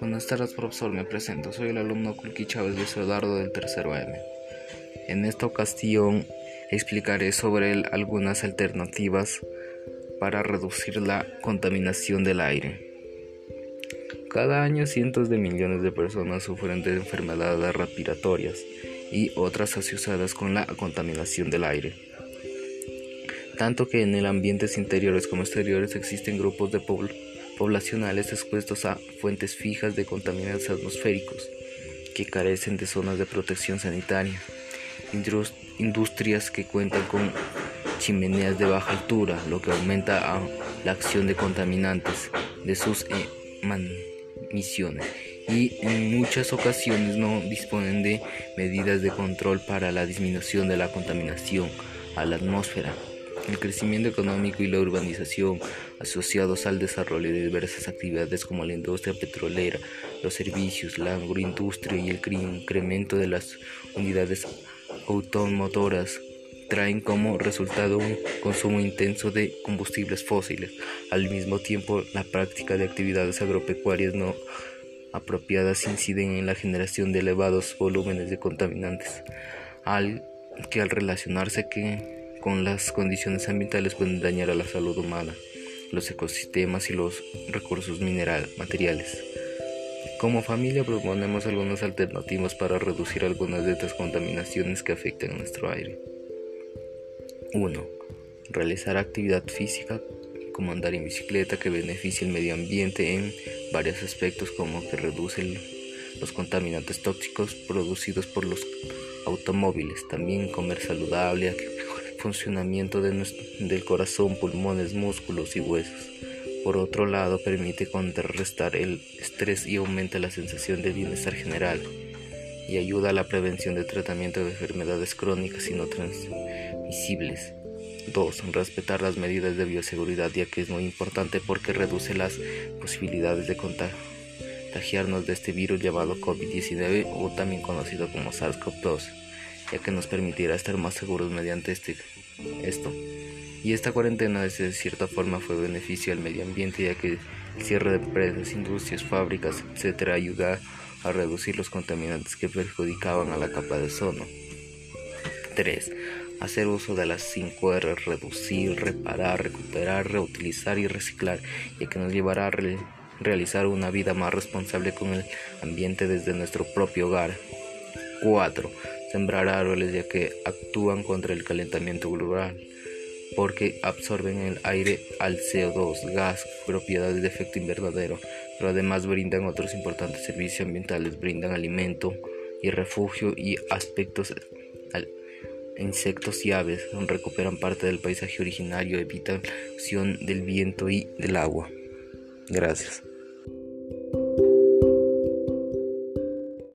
Buenas tardes, profesor. Me presento. Soy el alumno Kulki Chávez de Eduardo del tercero M. En esta ocasión explicaré sobre algunas alternativas para reducir la contaminación del aire. Cada año cientos de millones de personas sufren de enfermedades respiratorias y otras asociadas con la contaminación del aire. Tanto que en el ambientes interiores como exteriores existen grupos de poblacionales expuestos a fuentes fijas de contaminantes atmosféricos que carecen de zonas de protección sanitaria, industrias que cuentan con chimeneas de baja altura, lo que aumenta la acción de contaminantes de sus emisiones y en muchas ocasiones no disponen de medidas de control para la disminución de la contaminación a la atmósfera. El crecimiento económico y la urbanización asociados al desarrollo de diversas actividades como la industria petrolera, los servicios, la agroindustria y el incremento de las unidades automotoras traen como resultado un consumo intenso de combustibles fósiles. Al mismo tiempo, la práctica de actividades agropecuarias no apropiadas inciden en la generación de elevados volúmenes de contaminantes, al que al relacionarse con las condiciones ambientales pueden dañar a la salud humana, los ecosistemas y los recursos minerales materiales. Como familia proponemos algunas alternativas para reducir algunas de estas contaminaciones que afectan nuestro aire. 1. Realizar actividad física como andar en bicicleta que beneficia el medio ambiente en varios aspectos como que reduce los contaminantes tóxicos producidos por los automóviles, también comer saludable, funcionamiento del corazón, pulmones, músculos y huesos. Por otro lado, permite contrarrestar el estrés y aumenta la sensación de bienestar general y ayuda a la prevención de tratamiento de enfermedades crónicas y no transmisibles. 2. Respetar las medidas de bioseguridad ya que es muy importante porque reduce las posibilidades de contagiarnos de este virus llamado COVID-19 o también conocido como SARS-CoV-2, ya que nos permitirá estar más seguros mediante este, esto. Y esta cuarentena de cierta forma fue beneficio al medio ambiente ya que el cierre de empresas, industrias, fábricas, etc. ayuda a reducir los contaminantes que perjudicaban a la capa de ozono. 3 hacer uso de las 5 R, reducir, reparar, recuperar, reutilizar y reciclar, y que nos llevará a realizar una vida más responsable con el ambiente desde nuestro propio hogar. 4. Sembrar árboles ya que actúan contra el calentamiento global porque absorben el aire al CO2, gas, propiedades de efecto invernadero, pero además brindan otros importantes servicios ambientales, brindan alimento y refugio y aspectos insectos y aves, recuperan parte del paisaje originario, evitan la acción del viento y del agua. Gracias.